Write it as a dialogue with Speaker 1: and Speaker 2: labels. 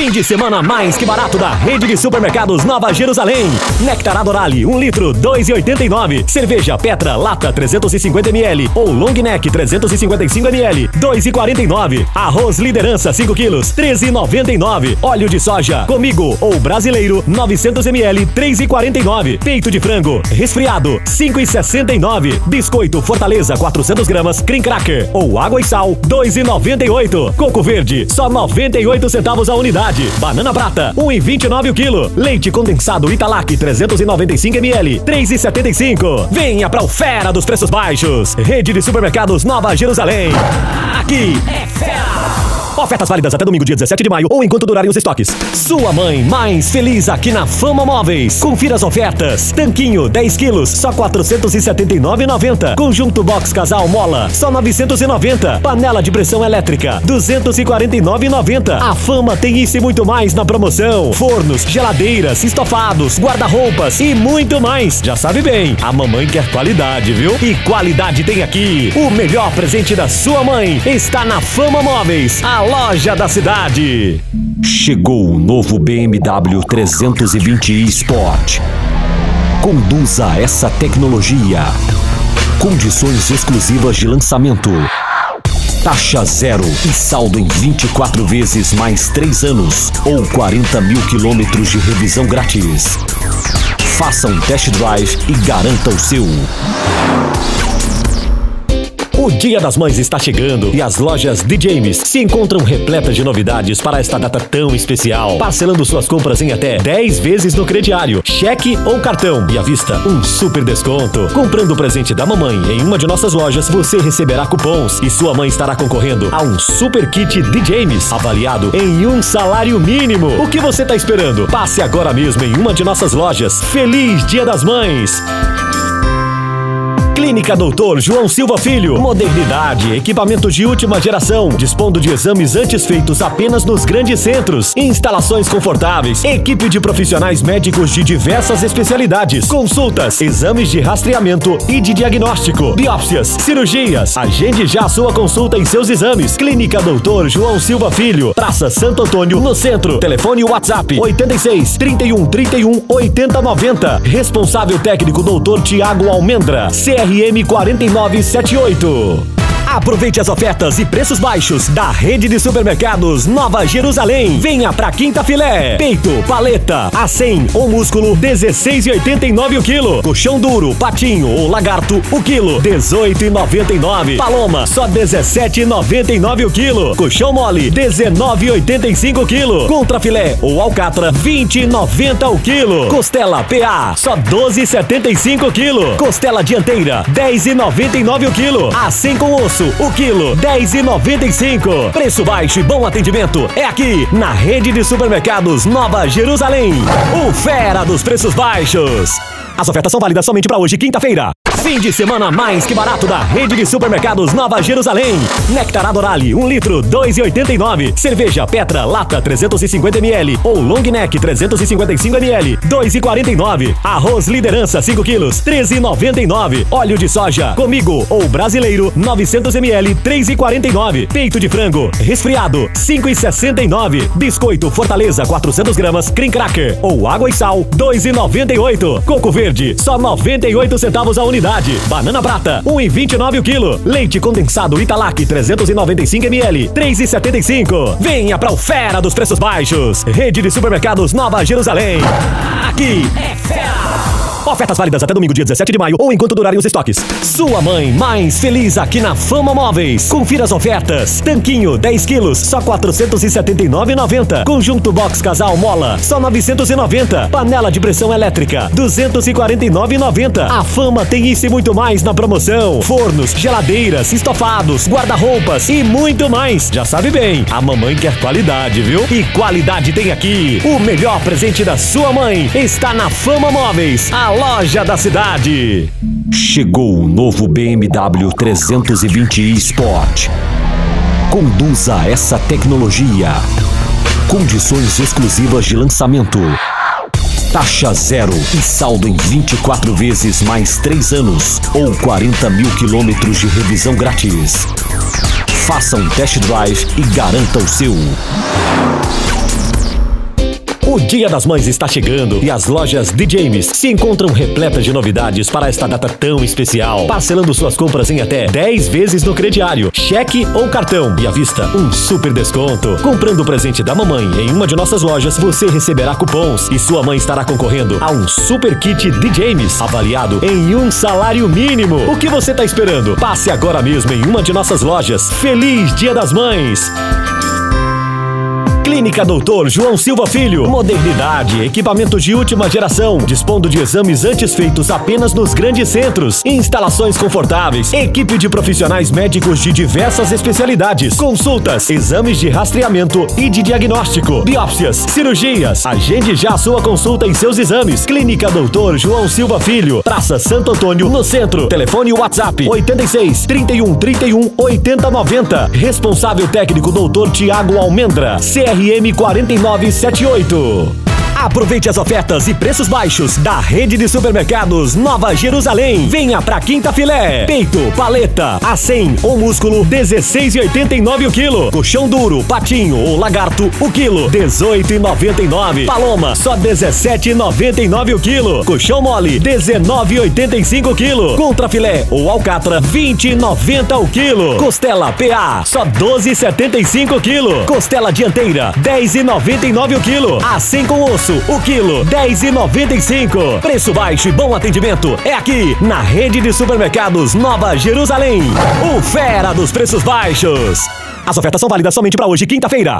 Speaker 1: Fim de semana mais que barato da rede de supermercados Nova Jerusalém. Nectarado Orale, 1 litro, 2,89. Cerveja Petra, lata, 350ml. Ou Long Neck, 355ml, 2,49. Arroz Liderança, 5 quilos, 13,99. Óleo de soja, comigo ou brasileiro, 900ml, 3,49. Peito de frango, resfriado, 5,69. Biscoito Fortaleza, 400 gramas, cream cracker ou água e sal, 2,98. Coco verde, só 98 centavos a unidade. Banana prata, 1,29 o quilo. Leite condensado Italac, 395 ml, 3,75. Venha pra o Fera dos Preços Baixos. Rede de Supermercados Nova Jerusalém. Aqui é Fera! Ofertas válidas até domingo, dia 17 de maio ou enquanto durarem os estoques. Sua mãe mais feliz aqui na Fama Móveis. Confira as ofertas. Tanquinho, 10 quilos, só 479,90. Conjunto Box Casal Mola, só 990. Panela de pressão elétrica, 249,90. A Fama tem isso e muito mais na promoção. Fornos, geladeiras, estofados, guarda-roupas e muito mais. Já sabe bem, a mamãe quer qualidade, viu? E qualidade tem aqui. O melhor presente da sua mãe está na Fama Móveis. A loja da cidade.
Speaker 2: Chegou o novo BMW 320i Sport. Conduza essa tecnologia. Condições exclusivas de lançamento. Taxa zero e saldo em 24 vezes mais 3 anos ou 40 mil quilômetros de revisão grátis. Faça um test drive e garanta o seu.
Speaker 1: O Dia das Mães está chegando e as lojas de James se encontram repletas de novidades para esta data tão especial. Parcelando suas compras em até 10 vezes no crediário, cheque ou cartão e à vista um super desconto. Comprando o presente da mamãe em uma de nossas lojas, você receberá cupons e sua mãe estará concorrendo a um super kit de James avaliado em um salário mínimo. O que você está esperando? Passe agora mesmo em uma de nossas lojas. Feliz Dia das Mães! Clínica Doutor João Silva Filho. Modernidade, equipamentos de última geração, dispondo de exames antes feitos apenas nos grandes centros, instalações confortáveis, equipe de profissionais médicos de diversas especialidades, consultas, exames de rastreamento e de diagnóstico, biópsias, cirurgias. Agende já sua consulta em seus exames. Clínica Doutor João Silva Filho, Praça Santo Antônio, no centro. Telefone WhatsApp 86 31 31 80 90. Responsável técnico Doutor Tiago Almendra. CR CRM 4978. Aproveite as ofertas e preços baixos da rede de supermercados Nova Jerusalém. Venha pra Quinta Filé. Peito, paleta, a 100 ou músculo, 16,89 o quilo. Colchão duro, patinho ou lagarto, o quilo, 18,99. Paloma, só 17,99 o quilo. Colchão mole, 19,85 o quilo. Contra filé ou alcatra, 20,90 o quilo. Costela PA, só 12,75 o quilo. Costela dianteira, 10,99 o quilo. A 100 com osso o quilo 10,95. Preço baixo e bom atendimento é aqui na rede de supermercados Nova Jerusalém. O Fera dos Preços Baixos. As ofertas são válidas somente para hoje, quinta-feira. Fim de semana mais que barato da rede de supermercados Nova Jerusalém. Nectarado Orale, 1 litro, 2,89. Cerveja Petra, lata, 350ml. Ou Long Neck, 355ml, 2,49. Arroz Liderança, 5 quilos, 13,99. Óleo de soja, comigo ou brasileiro, 900ml, 3,49. Peito de frango, resfriado, 5,69. Biscoito Fortaleza, 400 gramas, cream cracker ou água e sal, 2,98. Coco verde, só 98 centavos a unidade. Banana prata, 1,29 o quilo. Leite condensado Italac, 395ml, 3,75. Venha pra o Fera dos Preços Baixos. Rede de Supermercados Nova Jerusalém. Aqui é Fera! Ofertas válidas até domingo, dia 17 de maio ou enquanto durarem os estoques. Sua mãe mais feliz aqui na Fama Móveis. Confira as ofertas. Tanquinho, 10 quilos, só 479,90. Conjunto Box Casal Mola, só 990. Panela de pressão elétrica, 249,90. A Fama tem isso e muito mais na promoção. Fornos, geladeiras, estofados, guarda-roupas e muito mais. Já sabe bem, a mamãe quer qualidade, viu? E qualidade tem aqui. O melhor presente da sua mãe está na Fama Móveis. A loja da cidade.
Speaker 2: Chegou o novo BMW 320i Sport. Conduza essa tecnologia. Condições exclusivas de lançamento. Taxa zero e saldo em 24 vezes mais 3 anos ou 40 mil quilômetros de revisão grátis. Faça um test drive e garanta o seu.
Speaker 1: O Dia das Mães está chegando e as lojas de James se encontram repletas de novidades para esta data tão especial. Parcelando suas compras em até 10 vezes no crediário, cheque ou cartão e à vista um super desconto. Comprando o presente da mamãe em uma de nossas lojas, você receberá cupons e sua mãe estará concorrendo a um super kit de James avaliado em um salário mínimo. O que você está esperando? Passe agora mesmo em uma de nossas lojas. Feliz Dia das Mães! Clínica Doutor João Silva Filho. Modernidade, equipamentos de última geração, dispondo de exames antes feitos apenas nos grandes centros. Instalações confortáveis, equipe de profissionais médicos de diversas especialidades, consultas, exames de rastreamento e de diagnóstico, biópsias, cirurgias. Agende já a sua consulta em seus exames. Clínica Doutor João Silva Filho, Praça Santo Antônio, no centro. Telefone WhatsApp 86 31 31 80 90. Responsável técnico Doutor Tiago Almendra. CR RM 4978. Aproveite as ofertas e preços baixos da rede de supermercados Nova Jerusalém. Venha pra Quinta Filé. Peito, paleta, a 100 ou músculo, 16,89 o quilo. Colchão duro, patinho ou lagarto, o quilo, 18,99. Paloma, só 17,99 o quilo. Colchão mole, 19,85 o quilo. Contra filé ou alcatra, 20,90 o quilo. Costela PA, só 12,75 o quilo. Costela dianteira, 10,99 o quilo. A 100 com osso o quilo 10,95. Preço baixo e bom atendimento é aqui na rede de supermercados Nova Jerusalém. O fera dos preços baixos. As ofertas são válidas somente para hoje, quinta-feira.